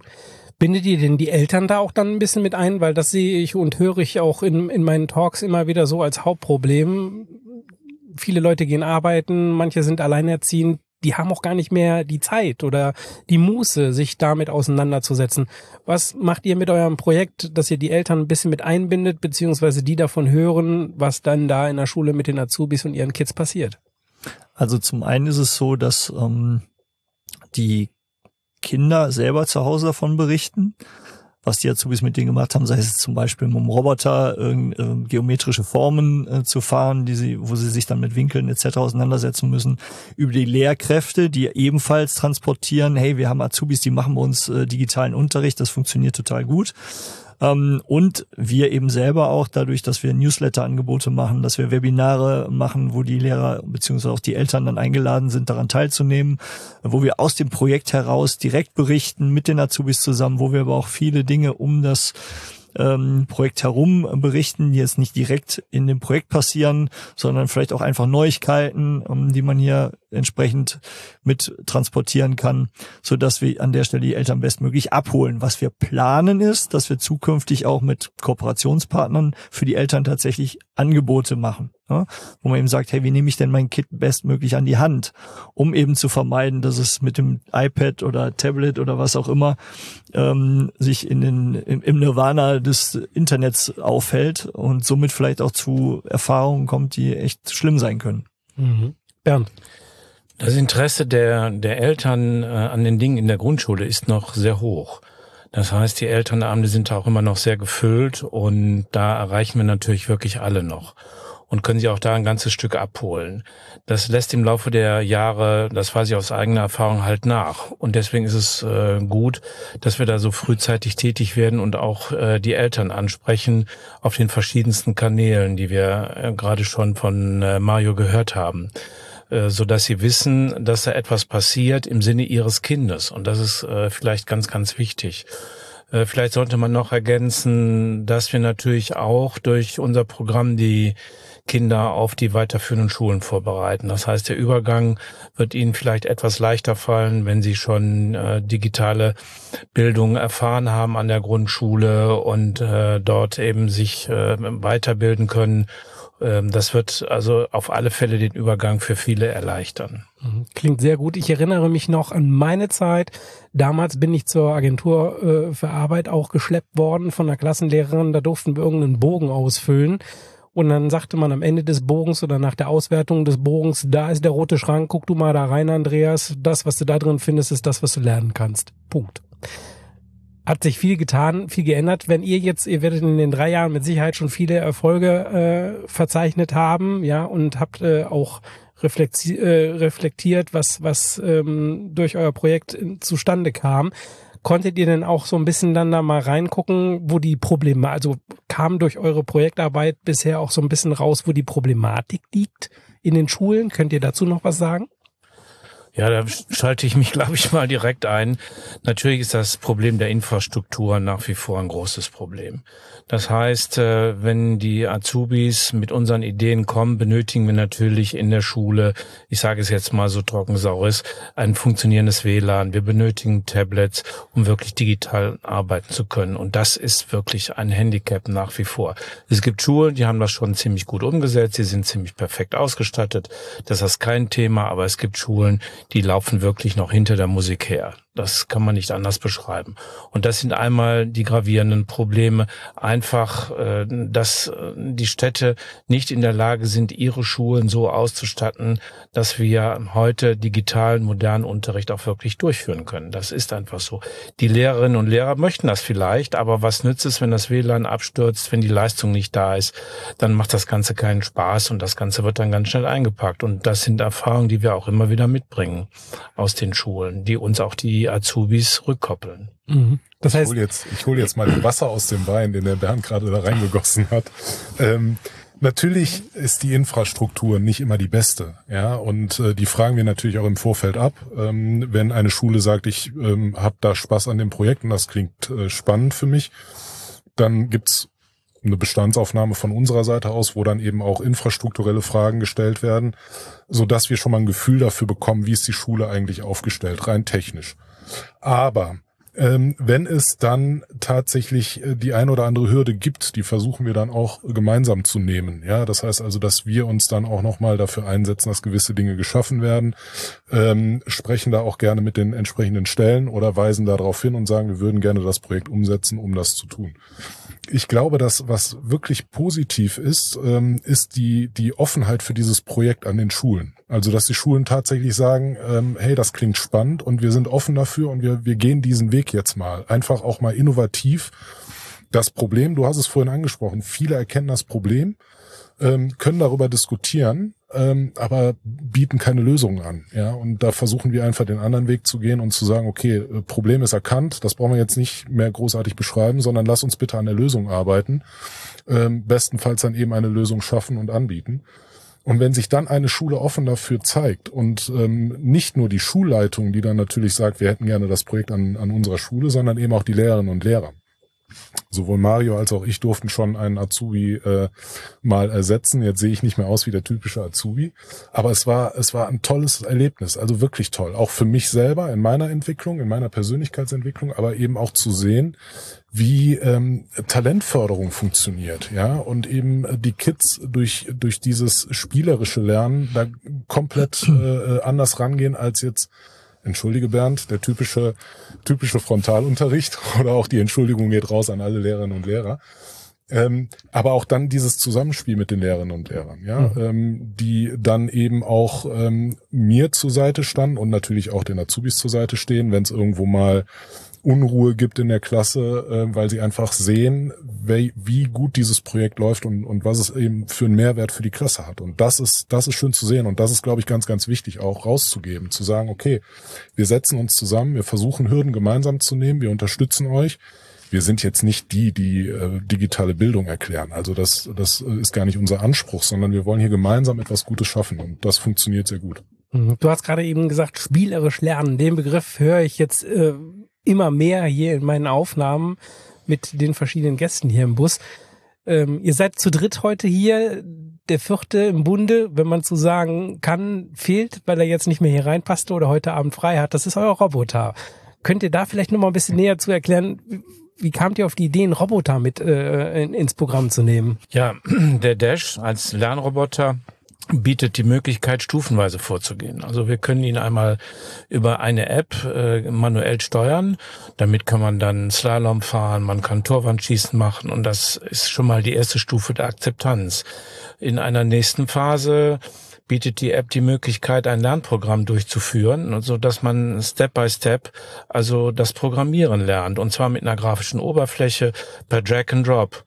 Bindet ihr denn die Eltern da auch dann ein bisschen mit ein? Weil das sehe ich und höre ich auch in, in meinen Talks immer wieder so als Hauptproblem. Viele Leute gehen arbeiten, manche sind alleinerziehend, die haben auch gar nicht mehr die Zeit oder die Muße, sich damit auseinanderzusetzen. Was macht ihr mit eurem Projekt, dass ihr die Eltern ein bisschen mit einbindet, beziehungsweise die davon hören, was dann da in der Schule mit den Azubis und ihren Kids passiert? Also zum einen ist es so, dass ähm, die Kinder selber zu Hause davon berichten, was die Azubis mit denen gemacht haben, sei es zum Beispiel einem Roboter äh, geometrische Formen äh, zu fahren, die sie, wo sie sich dann mit Winkeln etc. auseinandersetzen müssen, über die Lehrkräfte, die ebenfalls transportieren, hey, wir haben Azubis, die machen bei uns äh, digitalen Unterricht, das funktioniert total gut. Ähm, und wir eben selber auch dadurch, dass wir Newsletter-Angebote machen, dass wir Webinare machen, wo die Lehrer beziehungsweise auch die Eltern dann eingeladen sind, daran teilzunehmen, wo wir aus dem Projekt heraus direkt berichten mit den Azubis zusammen, wo wir aber auch viele Dinge um das ähm, Projekt herum berichten, die jetzt nicht direkt in dem Projekt passieren, sondern vielleicht auch einfach Neuigkeiten, um, die man hier entsprechend mit transportieren kann, so dass wir an der Stelle die Eltern bestmöglich abholen. Was wir planen ist, dass wir zukünftig auch mit Kooperationspartnern für die Eltern tatsächlich Angebote machen, ja, wo man eben sagt, hey, wie nehme ich denn mein Kind bestmöglich an die Hand, um eben zu vermeiden, dass es mit dem iPad oder Tablet oder was auch immer ähm, sich in den im, im Nirvana des Internets aufhält und somit vielleicht auch zu Erfahrungen kommt, die echt schlimm sein können. Mhm. Bernd. Das Interesse der, der Eltern äh, an den Dingen in der Grundschule ist noch sehr hoch. Das heißt, die Elternabende sind auch immer noch sehr gefüllt und da erreichen wir natürlich wirklich alle noch und können sie auch da ein ganzes Stück abholen. Das lässt im Laufe der Jahre, das weiß ich aus eigener Erfahrung, halt nach. Und deswegen ist es äh, gut, dass wir da so frühzeitig tätig werden und auch äh, die Eltern ansprechen auf den verschiedensten Kanälen, die wir äh, gerade schon von äh, Mario gehört haben. Äh, so dass sie wissen, dass da etwas passiert im Sinne ihres Kindes. Und das ist äh, vielleicht ganz, ganz wichtig. Äh, vielleicht sollte man noch ergänzen, dass wir natürlich auch durch unser Programm die Kinder auf die weiterführenden Schulen vorbereiten. Das heißt, der Übergang wird ihnen vielleicht etwas leichter fallen, wenn sie schon äh, digitale Bildung erfahren haben an der Grundschule und äh, dort eben sich äh, weiterbilden können ähm, das wird also auf alle Fälle den Übergang für viele erleichtern. Mhm. Klingt sehr gut. Ich erinnere mich noch an meine Zeit. Damals bin ich zur Agentur äh, für Arbeit auch geschleppt worden von einer Klassenlehrerin. Da durften wir irgendeinen Bogen ausfüllen. Und dann sagte man am Ende des Bogens oder nach der Auswertung des Bogens, da ist der rote Schrank, guck du mal da rein, Andreas. Das, was du da drin findest, ist das, was du lernen kannst. Punkt hat sich viel getan, viel geändert. Wenn ihr jetzt, ihr werdet in den drei Jahren mit Sicherheit schon viele Erfolge äh, verzeichnet haben, ja, und habt äh, auch äh, reflektiert, was, was ähm, durch euer Projekt zustande kam. Konntet ihr denn auch so ein bisschen dann da mal reingucken, wo die Probleme, also kam durch eure Projektarbeit bisher auch so ein bisschen raus, wo die Problematik liegt in den Schulen? Könnt ihr dazu noch was sagen? Ja, da schalte ich mich, glaube ich, mal direkt ein. Natürlich ist das Problem der Infrastruktur nach wie vor ein großes Problem. Das heißt, äh, wenn die Azubis mit unseren Ideen kommen, benötigen wir natürlich in der Schule, ich sage es jetzt mal so trocken saures, ein funktionierendes WLAN. Wir benötigen Tablets, um wirklich digital arbeiten zu können. Und das ist wirklich ein Handicap nach wie vor. Es gibt Schulen, die haben das schon ziemlich gut umgesetzt, sie sind ziemlich perfekt ausgestattet. Das ist kein Thema, aber es gibt Schulen, die laufen wirklich noch hinter der Musik her. Das kann man nicht anders beschreiben. Und das sind einmal die gravierenden Probleme. Einfach, äh, dass äh, die Städte nicht in der Lage sind, ihre Schulen so auszustatten, dass wir heute digitalen, modernen Unterricht auch wirklich durchführen können. Das ist einfach so. Die Lehrerinnen und Lehrer möchten das vielleicht, aber was nützt es, wenn das WLAN abstürzt, wenn die Leistung nicht da ist? Dann macht das Ganze keinen Spaß und das Ganze wird dann ganz schnell eingepackt. Und das sind Erfahrungen, die wir auch immer wieder mitbringen aus den Schulen, die uns auch die Azubis rückkoppeln. Mhm. Das heißt, ich hole jetzt, ich hol jetzt mal Wasser aus dem Wein, den der Bernd gerade da reingegossen hat. Ähm, Natürlich ist die Infrastruktur nicht immer die beste, ja, und äh, die fragen wir natürlich auch im Vorfeld ab. Ähm, wenn eine Schule sagt, ich ähm, habe da Spaß an dem Projekt und das klingt äh, spannend für mich, dann gibt's eine Bestandsaufnahme von unserer Seite aus, wo dann eben auch infrastrukturelle Fragen gestellt werden, so dass wir schon mal ein Gefühl dafür bekommen, wie ist die Schule eigentlich aufgestellt, rein technisch. Aber Ähm, wenn es dann tatsächlich äh, die ein oder andere Hürde gibt, die versuchen wir dann auch gemeinsam zu nehmen. Ja, das heißt also, dass wir uns dann auch nochmal dafür einsetzen, dass gewisse Dinge geschaffen werden, ähm, sprechen da auch gerne mit den entsprechenden Stellen oder weisen darauf hin und sagen, wir würden gerne das Projekt umsetzen, um das zu tun ich glaube, dass was wirklich positiv ist, ähm, ist die, die Offenheit für dieses Projekt an den Schulen. Also, dass die Schulen tatsächlich sagen, ähm, hey, das klingt spannend und wir sind offen dafür und wir, wir gehen diesen Weg jetzt mal. Einfach auch mal innovativ. Das Problem, du hast es vorhin angesprochen, viele erkennen das Problem, ähm, können darüber diskutieren, ähm, aber bieten keine Lösungen an. Ja, und da versuchen wir einfach den anderen Weg zu gehen und zu sagen, okay, äh, Problem ist erkannt, das brauchen wir jetzt nicht mehr großartig beschreiben, sondern lass uns bitte an der Lösung arbeiten. Ähm, bestenfalls dann eben eine Lösung schaffen und anbieten. Und wenn sich dann eine Schule offen dafür zeigt und ähm, nicht nur die Schulleitung, die dann natürlich sagt, wir hätten gerne das Projekt an, an unserer Schule, sondern eben auch die Lehrerinnen und Lehrer. Sowohl Mario als auch ich durften schon einen Azubi äh, mal ersetzen. Jetzt sehe ich nicht mehr aus wie der typische Azubi, aber es war es war ein tolles Erlebnis, also wirklich toll, auch für mich selber in meiner Entwicklung, in meiner Persönlichkeitsentwicklung, aber eben auch zu sehen, wie ähm, Talentförderung funktioniert, ja, und eben die Kids durch durch dieses spielerische Lernen da komplett äh, anders rangehen als jetzt entschuldige Bernd, der typische, typische Frontalunterricht oder auch die Entschuldigung geht raus an alle Lehrerinnen und Lehrer. Ähm, aber auch dann dieses Zusammenspiel mit den Lehrerinnen und Lehrern, ja, mhm. ähm, die dann eben auch ähm, mir zur Seite standen und natürlich auch den Azubis zur Seite stehen, wenn es irgendwo mal Unruhe gibt in der Klasse, äh, weil sie einfach sehen, wie, wie gut dieses Projekt läuft und, und was es eben für einen Mehrwert für die Klasse hat. Und das ist, das ist schön zu sehen. Und das ist, glaube ich, ganz, ganz wichtig, auch rauszugeben, zu sagen, okay, wir setzen uns zusammen, wir versuchen Hürden gemeinsam zu nehmen, wir unterstützen euch. Wir sind jetzt nicht die, die äh, digitale Bildung erklären. Also das, das ist gar nicht unser Anspruch, sondern wir wollen hier gemeinsam etwas Gutes schaffen. Und das funktioniert sehr gut. Mhm. Du hast gerade eben gesagt, spielerisch lernen. Den Begriff höre ich jetzt äh, immer mehr hier in meinen Aufnahmen mit den verschiedenen Gästen hier im Bus. Ähm, ihr seid zu dritt heute hier. Der vierte im Bunde, wenn man so sagen kann, fehlt, weil er jetzt nicht mehr hier reinpasste oder heute Abend frei hat. Das ist euer Roboter. Könnt ihr da vielleicht noch mal ein bisschen näher zu erklären, wie kamt ihr auf die Idee, einen Roboter mit äh, ins Programm zu nehmen? Ja, der Dash als Lernroboter bietet die Möglichkeit, stufenweise vorzugehen. Also wir können ihn einmal über eine App äh, manuell steuern. Damit kann man dann Slalom fahren, man kann Torwandschießen machen und das ist schon mal die erste Stufe der Akzeptanz. In einer nächsten Phase bietet die App die Möglichkeit, ein Lernprogramm durchzuführen, so dass man Step by Step also das Programmieren lernt und zwar mit einer grafischen Oberfläche per Drag and Drop.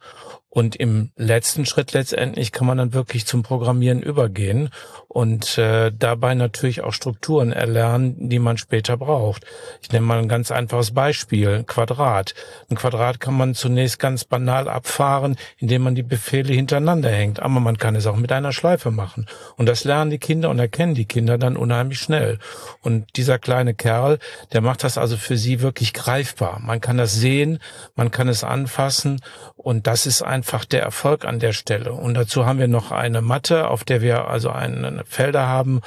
Und im letzten Schritt letztendlich kann man dann wirklich zum Programmieren übergehen und äh, dabei natürlich auch Strukturen erlernen, die man später braucht. Ich nenne mal ein ganz einfaches Beispiel, Quadrat. Ein Quadrat kann man zunächst ganz banal abfahren, indem man die Befehle hintereinander hängt, aber man kann es auch mit einer Schleife machen. Und das lernen die Kinder und erkennen die Kinder dann unheimlich schnell. Und dieser kleine Kerl, der macht das also für sie wirklich greifbar. Man kann das sehen, man kann es anfassen und das ist einfach der Erfolg an der Stelle. Und dazu haben wir noch eine Matte, auf der wir also eine Felder haben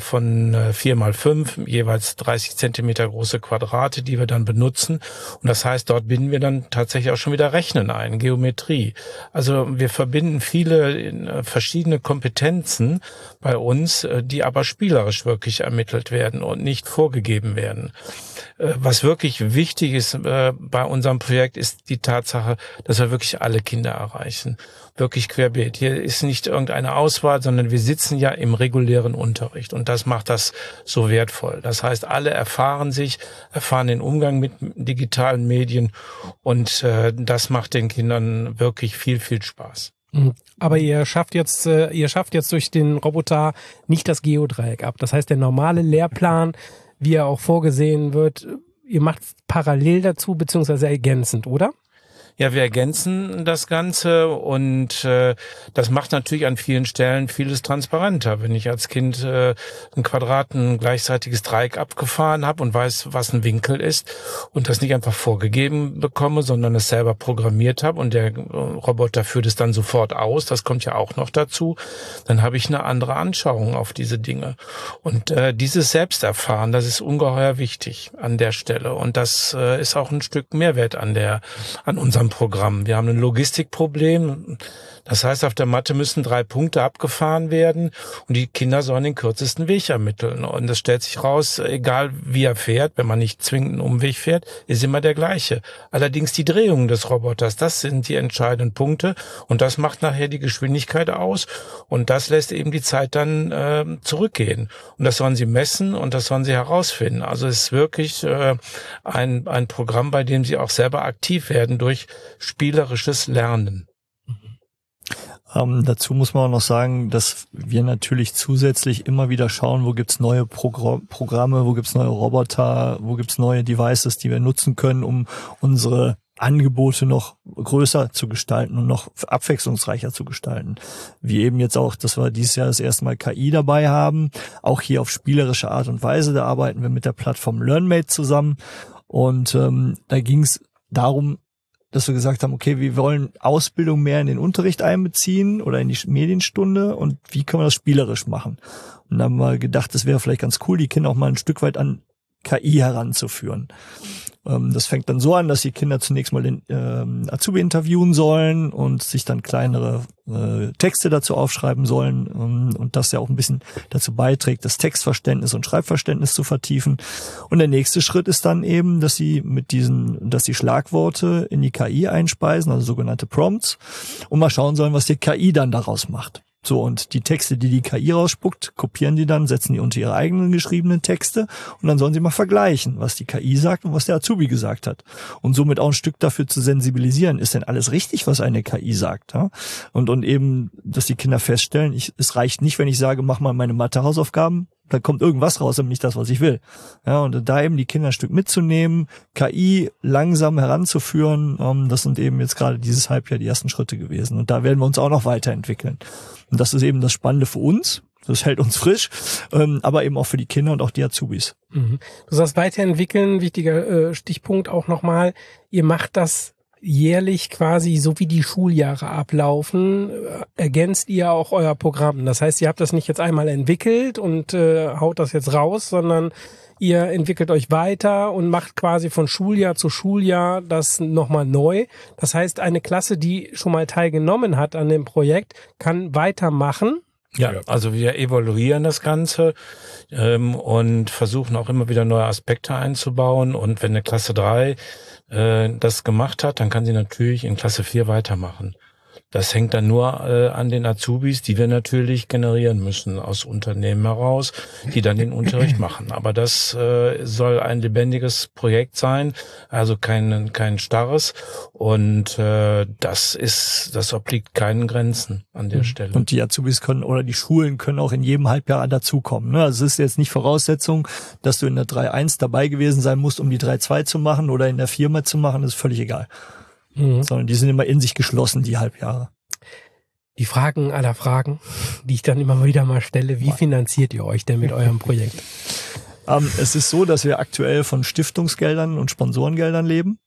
von äh, vier mal fünf, jeweils 30 Zentimeter große Quadrate, die wir dann benutzen. Und das heißt, dort binden wir dann tatsächlich auch schon wieder Rechnen ein, Geometrie. Also wir verbinden viele äh, verschiedene Kompetenzen bei uns, äh, die aber spielerisch wirklich ermittelt werden und nicht vorgegeben werden. Äh, was wirklich wichtig ist äh, bei unserem Projekt, ist die Tatsache, dass wir wirklich alle Kinder erreichen. Wirklich querbeet. Hier ist nicht irgendeine Auswahl, sondern wir sitzen ja im regulären Unterricht und das macht das so wertvoll. Das heißt, alle erfahren sich, erfahren den Umgang mit digitalen Medien und äh, das macht den Kindern wirklich viel, viel Spaß. Mhm. Aber ihr schafft jetzt, ihr schafft jetzt durch den Roboter nicht das Geodreieck ab. Das heißt, der normale Lehrplan wie er auch vorgesehen wird, ihr macht parallel dazu, beziehungsweise ergänzend, oder? Ja, wir ergänzen das Ganze und äh, das macht natürlich an vielen Stellen vieles transparenter. Wenn ich als Kind äh, ein Quadrat, ein gleichseitiges Dreieck abgefahren habe und weiß, was ein Winkel ist und das nicht einfach vorgegeben bekomme, sondern es selber programmiert habe und der äh, Roboter führt es dann sofort aus, das kommt ja auch noch dazu, dann habe ich eine andere Anschauung auf diese Dinge. Und äh, dieses Selbsterfahren, das ist ungeheuer wichtig an der Stelle und das äh, ist auch ein Stück Mehrwert an der an unserem unserem Programm. Wir haben ein Logistikproblem. Das heißt, auf der Matte müssen drei Punkte abgefahren werden und die Kinder sollen den kürzesten Weg ermitteln. Und es stellt sich raus, egal wie er fährt, wenn man nicht zwingend einen Umweg fährt, ist immer der gleiche. Allerdings die Drehung des Roboters, das sind die entscheidenden Punkte und das macht nachher die Geschwindigkeit aus und das lässt eben die Zeit dann äh, zurückgehen. Und das sollen sie messen und das sollen sie herausfinden. Also es ist wirklich äh, ein, ein Programm, bei dem sie auch selber aktiv werden durch spielerisches Lernen. Ähm, dazu muss man auch noch sagen, dass wir natürlich zusätzlich immer wieder schauen, wo gibt's neue Progr Programme, wo gibt's neue Roboter, wo gibt's neue Devices, die wir nutzen können, um unsere Angebote noch größer zu gestalten und noch abwechslungsreicher zu gestalten. Wie eben jetzt auch, dass wir dieses Jahr das erste Mal KI dabei haben, auch hier auf spielerische Art und Weise. Da arbeiten wir mit der Plattform LearnMate zusammen. Und ähm, da ging es darum, dass wir gesagt haben, okay, wir wollen Ausbildung mehr in den Unterricht einbeziehen oder in die Medienstunde und wie können wir das spielerisch machen? Und dann haben wir gedacht, das wäre vielleicht ganz cool, die Kinder auch mal ein Stück weit an KI heranzuführen. Ähm, das fängt dann so an, dass die Kinder zunächst mal den ähm, Azubi interviewen sollen und sich dann kleinere äh, Texte dazu aufschreiben sollen ähm, und das ja auch ein bisschen dazu beiträgt, das Textverständnis und Schreibverständnis zu vertiefen. Und der nächste Schritt ist dann eben, dass sie mit diesen, dass sie Schlagworte in die KI einspeisen, also sogenannte Prompts, und mal schauen sollen, was die KI dann daraus macht. So, und die Texte, die die KI rausspuckt, kopieren die dann, setzen die unter ihre eigenen geschriebenen Texte und dann sollen sie mal vergleichen, was die KI sagt und was der Azubi gesagt hat. Und somit auch ein Stück dafür zu sensibilisieren, ist denn alles richtig, was eine KI sagt. Ja? Und, und eben, dass die Kinder feststellen, ich, es reicht nicht, wenn ich sage, mach mal meine Mathe-Hausaufgaben, da kommt irgendwas raus, aber nicht das, was ich will. Ja, und da eben die Kinder ein Stück mitzunehmen, KI langsam heranzuführen, ähm, das sind eben jetzt gerade dieses Halbjahr die ersten Schritte gewesen. Und da werden wir uns auch noch weiterentwickeln. Und das ist eben das Spannende für uns. Das hält uns frisch, ähm, aber eben auch für die Kinder und auch die Azubis. Mhm. Du sagst weiterentwickeln, wichtiger äh, Stichpunkt auch nochmal. Ihr macht das jährlich quasi, so wie die Schuljahre ablaufen, äh, ergänzt ihr auch euer Programm. Das heißt, ihr habt das nicht jetzt einmal entwickelt und äh, haut das jetzt raus, sondern ihr entwickelt euch weiter und macht quasi von Schuljahr zu Schuljahr das nochmal neu. Das heißt, eine Klasse, die schon mal teilgenommen hat an dem Projekt, kann weitermachen. Ja, also wir evaluieren das Ganze ähm, und versuchen auch immer wieder neue Aspekte einzubauen. Und wenn eine Klasse drei äh, das gemacht hat, dann kann sie natürlich in Klasse 4 weitermachen. Das hängt dann nur äh, an den Azubis, die wir natürlich generieren müssen aus Unternehmen heraus, die dann den Unterricht machen. Aber das äh, soll ein lebendiges Projekt sein, also kein, kein starres. Und äh, das ist, das obliegt keinen Grenzen an der mhm. Stelle. Und die Azubis können oder die Schulen können auch in jedem Halbjahr dazukommen. Ne? Also es ist jetzt nicht Voraussetzung, dass du in der 3.1 dabei gewesen sein musst, um die 3.2 zu machen oder in der 4 mal zu machen. Das ist völlig egal mhm. sondern die sind immer in sich geschlossen, die Halbjahre. Die Fragen aller Fragen, die ich dann immer wieder mal stelle, wie finanziert ihr euch denn mit eurem Projekt? Ähm, es ist so, dass wir aktuell von Stiftungsgeldern und Sponsorengeldern leben.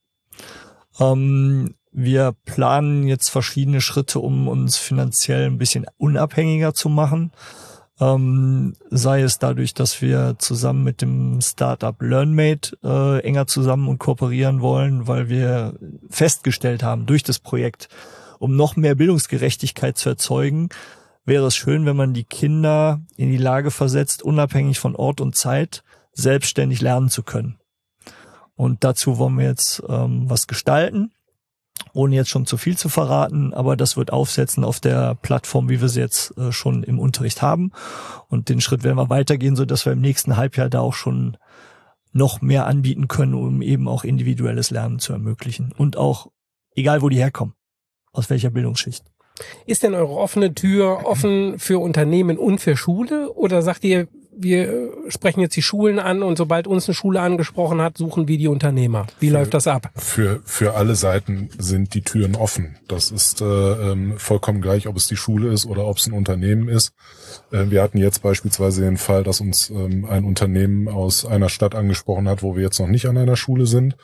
Ähm, wir planen jetzt verschiedene Schritte, um uns finanziell ein bisschen unabhängiger zu machen. Ähm, sei es dadurch, dass wir zusammen mit dem Startup LearnMate äh, enger zusammen und kooperieren wollen, weil wir festgestellt haben durch das Projekt, um noch mehr Bildungsgerechtigkeit zu erzeugen, wäre es schön, wenn man die Kinder in die Lage versetzt, unabhängig von Ort und Zeit selbstständig lernen zu können. Und dazu wollen wir jetzt ähm, was gestalten ohne jetzt schon zu viel zu verraten, aber das wird aufsetzen auf der Plattform, wie wir sie jetzt äh, schon im Unterricht haben. Und den Schritt werden wir weitergehen, so dass wir im nächsten Halbjahr da auch schon noch mehr anbieten können, um eben auch individuelles Lernen zu ermöglichen. Und auch, egal wo die herkommen, aus welcher Bildungsschicht. Ist denn eure offene Tür offen für Unternehmen und für Schule? Oder sagt ihr, wir sprechen jetzt die Schulen an und sobald uns eine Schule angesprochen hat, suchen wir die Unternehmer. Wie für, läuft das ab? Für, für alle Seiten sind die Türen offen. Das ist äh, ähm, vollkommen gleich, ob es die Schule ist oder ob es ein Unternehmen ist. Äh, wir hatten jetzt beispielsweise den Fall, dass uns ähm, ein Unternehmen aus einer Stadt angesprochen hat, wo wir jetzt noch nicht an einer Schule sind.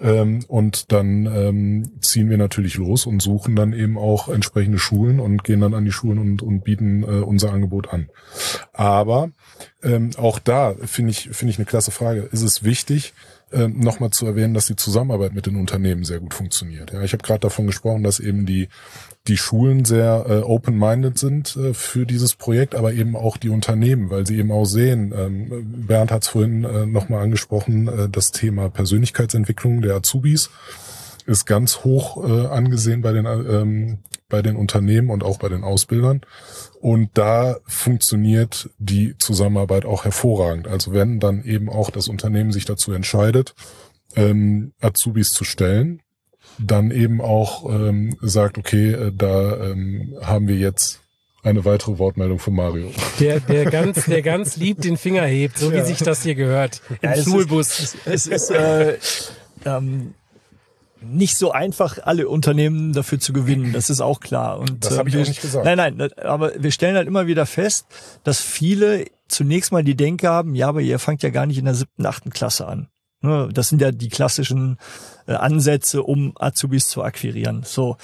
Ähm, und dann ähm, ziehen wir natürlich los und suchen dann eben auch entsprechende Schulen und gehen dann an die Schulen und, und bieten äh, unser Angebot an. Aber ähm, auch da finde ich, finde ich eine klasse Frage. Ist es wichtig, ähm, nochmal zu erwähnen, dass die Zusammenarbeit mit den Unternehmen sehr gut funktioniert. Ja, ich habe gerade davon gesprochen, dass eben die die Schulen sehr äh, open-minded sind äh, für dieses Projekt, aber eben auch die Unternehmen, weil sie eben auch sehen, ähm, Bernd hat es vorhin äh, nochmal angesprochen, äh, das Thema Persönlichkeitsentwicklung der Azubis ist ganz hoch äh, angesehen bei den, ähm, bei den Unternehmen und auch bei den Ausbildern. Und da funktioniert die Zusammenarbeit auch hervorragend. Also wenn dann eben auch das Unternehmen sich dazu entscheidet, ähm, Azubis zu stellen, dann eben auch ähm, sagt, okay, äh, da ähm, haben wir jetzt eine weitere Wortmeldung von Mario. Der, der ganz, der ganz lieb den Finger hebt, so wie ja. sich das hier gehört. Im ja, Schulbus. Ist, es, ist äh, ähm, nicht so einfach, alle Unternehmen dafür zu gewinnen. Das ist auch klar. Und, das habe ich äh, auch nicht gesagt. Nein, nein, aber wir stellen halt immer wieder fest, dass viele zunächst mal die Denke haben, ja, aber ihr fangt ja gar nicht in der siebten, achten Klasse an. Ne, das sind ja die klassischen äh, Ansätze, um Azubis zu akquirieren. So.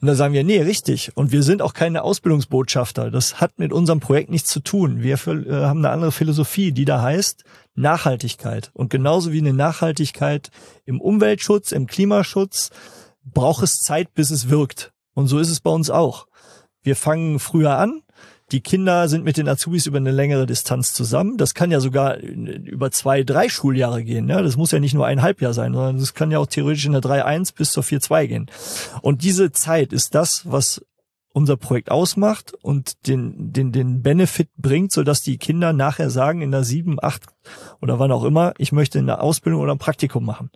Und da sagen wir, nee, richtig. Und wir sind auch keine Ausbildungsbotschafter. Das hat mit unserem Projekt nichts zu tun. Wir äh, haben eine andere Philosophie, die da heißt Nachhaltigkeit. Und genauso wie eine Nachhaltigkeit im Umweltschutz, im Klimaschutz, braucht es Zeit, bis es wirkt. Und so ist es bei uns auch. Wir fangen früher an, die Kinder sind mit den Azubis über eine längere Distanz zusammen. Das kann ja sogar über zwei, drei Schuljahre gehen. Ja? Das muss ja nicht nur ein Halbjahr sein, sondern das kann ja auch theoretisch in der 3.1 bis zur 4.2 gehen. Und diese Zeit ist das, was unser Projekt ausmacht und den, den, den Benefit bringt, sodass die Kinder nachher sagen, in der 7, 8 oder wann auch immer, ich möchte eine Ausbildung oder ein Praktikum machen.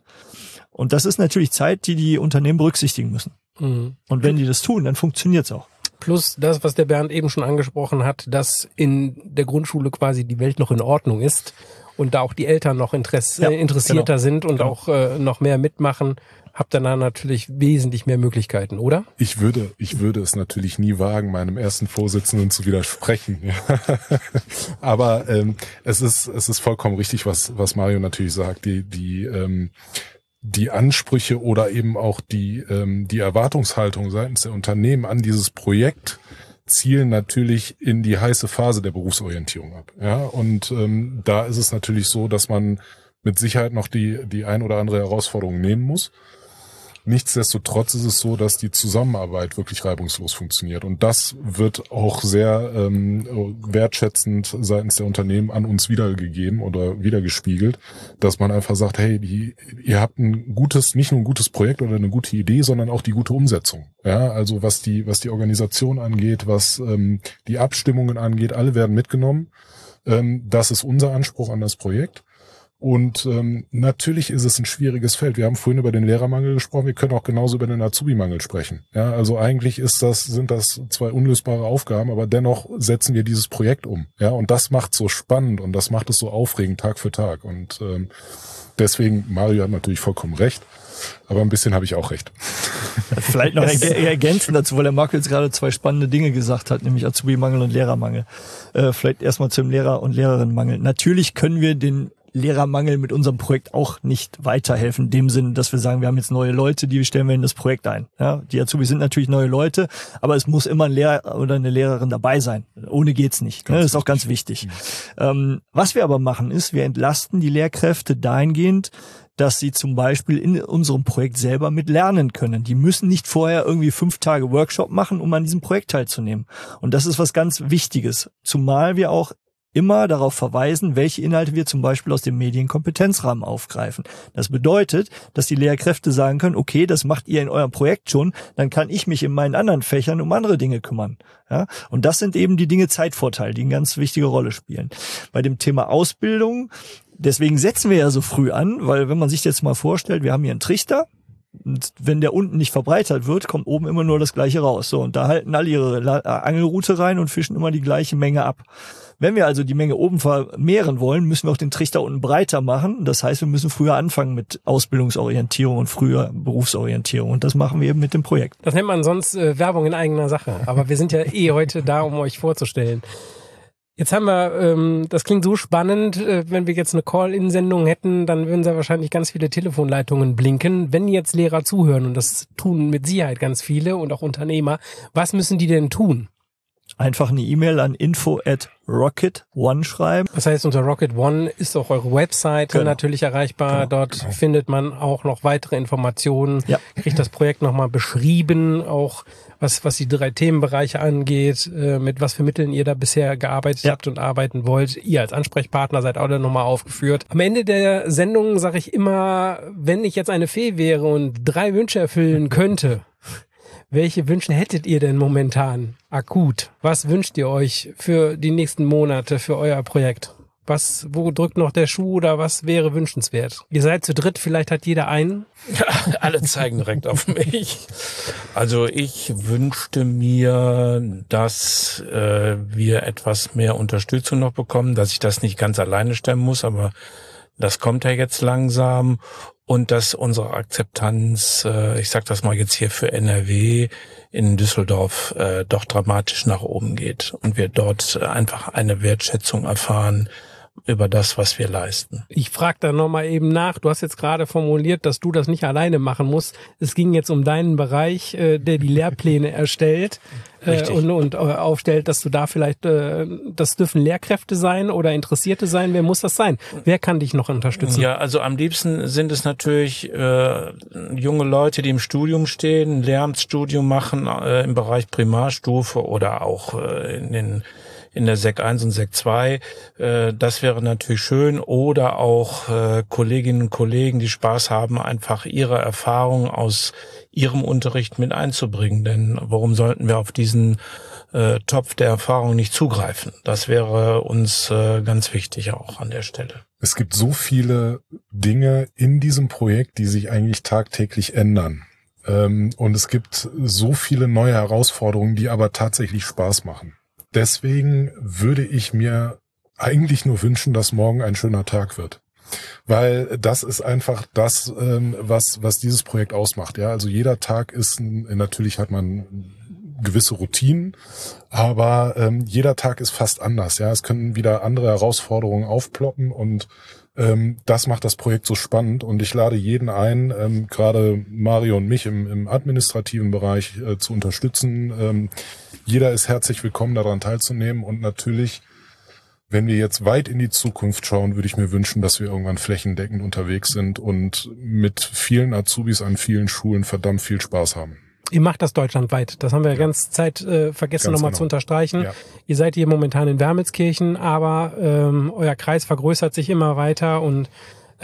Und das ist natürlich Zeit, die die Unternehmen berücksichtigen müssen. Mhm. Und wenn die das tun, dann funktioniert's auch. Plus das, was der Bernd eben schon angesprochen hat, dass in der Grundschule quasi die Welt noch in Ordnung ist und da auch die Eltern noch Interess ja, interessierter genau. sind und genau. auch äh, noch mehr mitmachen, habt ihr da natürlich wesentlich mehr Möglichkeiten, oder? Ich würde, ich würde es natürlich nie wagen, meinem ersten Vorsitzenden zu widersprechen. Aber ähm, es ist, es ist vollkommen richtig, was, was Mario natürlich sagt. Die, die ähm, die Ansprüche oder eben auch die, ähm, die Erwartungshaltung seitens der Unternehmen an dieses Projekt zielen natürlich in die heiße Phase der Berufsorientierung ab. Ja, und ähm, da ist es natürlich so, dass man mit Sicherheit noch die, die ein oder andere Herausforderung nehmen muss. Nichtsdestotrotz ist es so, dass die Zusammenarbeit wirklich reibungslos funktioniert. Und das wird auch sehr ähm, wertschätzend seitens der Unternehmen an uns wiedergegeben oder wiedergespiegelt, dass man einfach sagt, hey, die, ihr habt ein gutes, nicht nur ein gutes Projekt oder eine gute Idee, sondern auch die gute Umsetzung. Ja, also was die, was die Organisation angeht, was ähm, die Abstimmungen angeht, alle werden mitgenommen. Ähm, das ist unser Anspruch an das Projekt. Und ähm, natürlich ist es ein schwieriges Feld. Wir haben vorhin über den Lehrermangel gesprochen. Wir können auch genauso über den Azubi-Mangel sprechen. Ja, also eigentlich ist das, sind das zwei unlösbare Aufgaben, aber dennoch setzen wir dieses Projekt um. Ja, und das macht so spannend und das macht es so aufregend Tag für Tag. Und ähm, deswegen, Mario hat natürlich vollkommen recht. Aber ein bisschen habe ich auch recht. Vielleicht noch ergänzen dazu, weil der Marco jetzt gerade zwei spannende Dinge gesagt hat, nämlich Azubi-Mangel und Lehrermangel. Äh, vielleicht erstmal zum Lehrer- und Lehrerinnenmangel. Natürlich können wir den Lehrermangel mit unserem Projekt auch nicht weiterhelfen. In dem Sinne, dass wir sagen, wir haben jetzt neue Leute, die stellen wir in das Projekt ein. Ja, die Azubis sind natürlich neue Leute, aber es muss immer ein Lehrer oder eine Lehrerin dabei sein. Ohne geht's nicht. Ne? Das ist auch ganz wichtig. Mhm. Ähm, was wir aber machen, ist, wir entlasten die Lehrkräfte dahingehend, dass sie zum Beispiel in unserem Projekt selber mit lernen können. Die müssen nicht vorher irgendwie fünf Tage Workshop machen, um an diesem Projekt teilzunehmen. Und das ist was ganz Wichtiges. Zumal wir auch immer darauf verweisen, welche Inhalte wir zum Beispiel aus dem Medienkompetenzrahmen aufgreifen. Das bedeutet, dass die Lehrkräfte sagen können, okay, das macht ihr in eurem Projekt schon, dann kann ich mich in meinen anderen Fächern um andere Dinge kümmern. Ja? Und das sind eben die Dinge Zeitvorteil, die eine ganz wichtige Rolle spielen. Bei dem Thema Ausbildung, deswegen setzen wir ja so früh an, weil wenn man sich jetzt mal vorstellt, wir haben hier einen Trichter, wenn der unten nicht verbreitert wird, kommt oben immer nur das gleiche raus. So, und da halten alle ihre äh, Angelroute rein und fischen immer die gleiche Menge ab. Wenn wir also die Menge oben vermehren wollen, müssen wir auch den Trichter unten breiter machen. Das heißt, wir müssen früher anfangen mit Ausbildungsorientierung und früher Berufsorientierung. Und das machen wir eben mit dem Projekt. Das nennt man sonst äh, Werbung in eigener Sache. Aber wir sind ja eh heute da, um euch vorzustellen. Jetzt haben wir, ähm, das klingt so spannend, äh, wenn wir jetzt eine Call-In-Sendung hätten, dann würden da wahrscheinlich ganz viele Telefonleitungen blinken. Wenn jetzt Lehrer zuhören, und das tun mit Sicherheit ganz viele und auch Unternehmer, was müssen die denn tun? Einfach eine E-Mail an info at Rocket One schreiben. Das heißt, unter Rocket One ist auch eure Webseite Genau. natürlich erreichbar. Genau, Dort findet man auch noch weitere Informationen. Ja. Kriegt das Projekt nochmal beschrieben, auch was, was die drei Themenbereiche angeht, äh, mit was für Mitteln ihr da bisher gearbeitet Ja. habt und arbeiten wollt. Ihr als Ansprechpartner seid auch da nochmal aufgeführt. Am Ende der Sendung sage ich immer, wenn ich jetzt eine Fee wäre und drei Wünsche erfüllen könnte, welche Wünsche hättet ihr denn momentan akut? Was wünscht ihr euch für die nächsten Monate für euer Projekt? Was, wo drückt noch der Schuh oder was wäre wünschenswert? Ihr seid zu dritt, vielleicht hat jeder einen. Alle zeigen direkt auf mich. Also ich wünschte mir, dass äh, wir etwas mehr Unterstützung noch bekommen, dass ich das nicht ganz alleine stemmen muss, aber das kommt ja jetzt langsam und dass unsere Akzeptanz, äh, ich sag das mal jetzt hier für NRW in Düsseldorf, äh, doch dramatisch nach oben geht. Und wir dort äh, einfach eine Wertschätzung erfahren über das, was wir leisten. Ich frage da nochmal eben nach. Du hast jetzt gerade formuliert, dass du das nicht alleine machen musst. Es ging jetzt um deinen Bereich, äh, der die Lehrpläne erstellt äh, Richtig. und, und äh, aufstellt, dass du da vielleicht, äh, das dürfen Lehrkräfte sein oder Interessierte sein. Wer muss das sein? Wer kann dich noch unterstützen? Ja, also am liebsten sind es natürlich äh, junge Leute, die im Studium stehen, ein Lehramtsstudium machen äh, im Bereich Primarstufe oder auch äh, in den in der Sek 1 und Sek 2. Äh, das wäre natürlich schön. Oder auch äh, Kolleginnen und Kollegen, die Spaß haben, einfach ihre Erfahrungen aus ihrem Unterricht mit einzubringen. Denn warum sollten wir auf diesen äh, Topf der Erfahrung nicht zugreifen? Das wäre uns äh, ganz wichtig auch an der Stelle. Es gibt so viele Dinge in diesem Projekt, die sich eigentlich tagtäglich ändern. Ähm, und es gibt so viele neue Herausforderungen, die aber tatsächlich Spaß machen. Deswegen würde ich mir eigentlich nur wünschen, dass morgen ein schöner Tag wird. Weil das ist einfach das, ähm, was, was dieses Projekt ausmacht. Ja, also jeder Tag ist, natürlich hat man gewisse Routinen, aber ähm, jeder Tag ist fast anders. Ja, es können wieder andere Herausforderungen aufploppen und ähm, das macht das Projekt so spannend und ich lade jeden ein, ähm, gerade Mario und mich im, im administrativen Bereich äh, zu unterstützen. Ähm, jeder ist herzlich willkommen, daran teilzunehmen und natürlich, wenn wir jetzt weit in die Zukunft schauen, würde ich mir wünschen, dass wir irgendwann flächendeckend unterwegs sind und mit vielen Azubis an vielen Schulen verdammt viel Spaß haben. Ihr macht das deutschlandweit. Das haben wir ja ganz Zeit äh, vergessen nochmal genau. zu unterstreichen. Ja. Ihr seid hier momentan in Wermelskirchen, aber ähm, euer Kreis vergrößert sich immer weiter und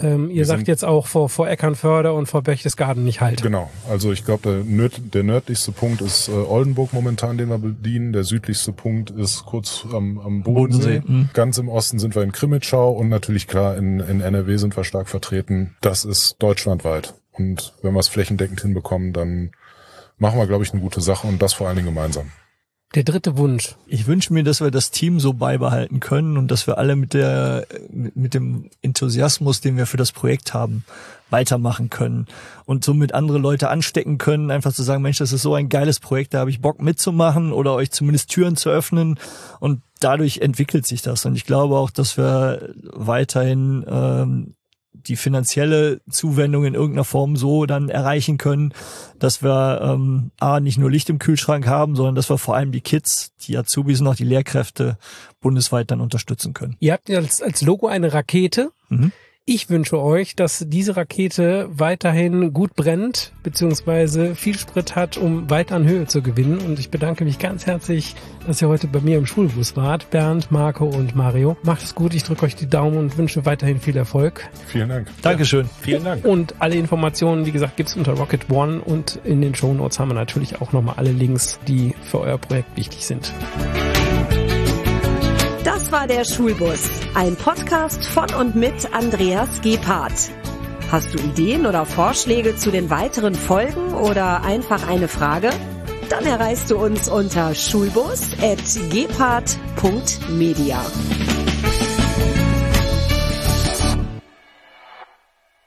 ähm, ihr Wir sagt jetzt auch vor, vor Eckernförde und vor Berchtesgaden nicht halt. Genau. Also ich glaube, der, nörd, der nördlichste Punkt ist äh, Oldenburg momentan, den wir bedienen. Der südlichste Punkt ist kurz am, am Bodensee. Bodensee, mhm. Ganz im Osten sind wir in Krimitschau und natürlich klar in, in NRW sind wir stark vertreten. Das ist deutschlandweit. Und wenn wir es flächendeckend hinbekommen, dann machen wir, glaube ich, eine gute Sache und das vor allen Dingen gemeinsam. Der dritte Wunsch. Ich wünsche mir, dass wir das Team so beibehalten können und dass wir alle mit der, mit, dem Enthusiasmus, den wir für das Projekt haben, weitermachen können und somit andere Leute anstecken können, einfach zu sagen, Mensch, das ist so ein geiles Projekt, da habe ich Bock mitzumachen oder euch zumindest Türen zu öffnen und dadurch entwickelt sich das und ich glaube auch, dass wir weiterhin ähm, die finanzielle Zuwendung in irgendeiner Form so dann erreichen können, dass wir ähm, A, nicht nur Licht im Kühlschrank haben, sondern dass wir vor allem die Kids, die Azubis und auch die Lehrkräfte bundesweit dann unterstützen können. Ihr habt als, als Logo eine Rakete. Mhm. Ich wünsche euch, dass diese Rakete weiterhin gut brennt, beziehungsweise viel Sprit hat, um weiter an Höhe zu gewinnen. Und ich bedanke mich ganz herzlich, dass ihr heute bei mir im Schulbus wart. Bernd, Marco und Mario. Macht es gut, ich drücke euch die Daumen und wünsche weiterhin viel Erfolg. Vielen Dank. Dankeschön. Vielen Dank. Und alle Informationen, wie gesagt, gibt's unter Rocket One und in den Show Notes haben wir natürlich auch nochmal alle Links, die für euer Projekt wichtig sind. Das war der Schulbus, ein Podcast von und mit Andreas Gebhardt. Hast du Ideen oder Vorschläge zu den weiteren Folgen oder einfach eine Frage? Dann erreichst du uns unter schulbus.gepard.media.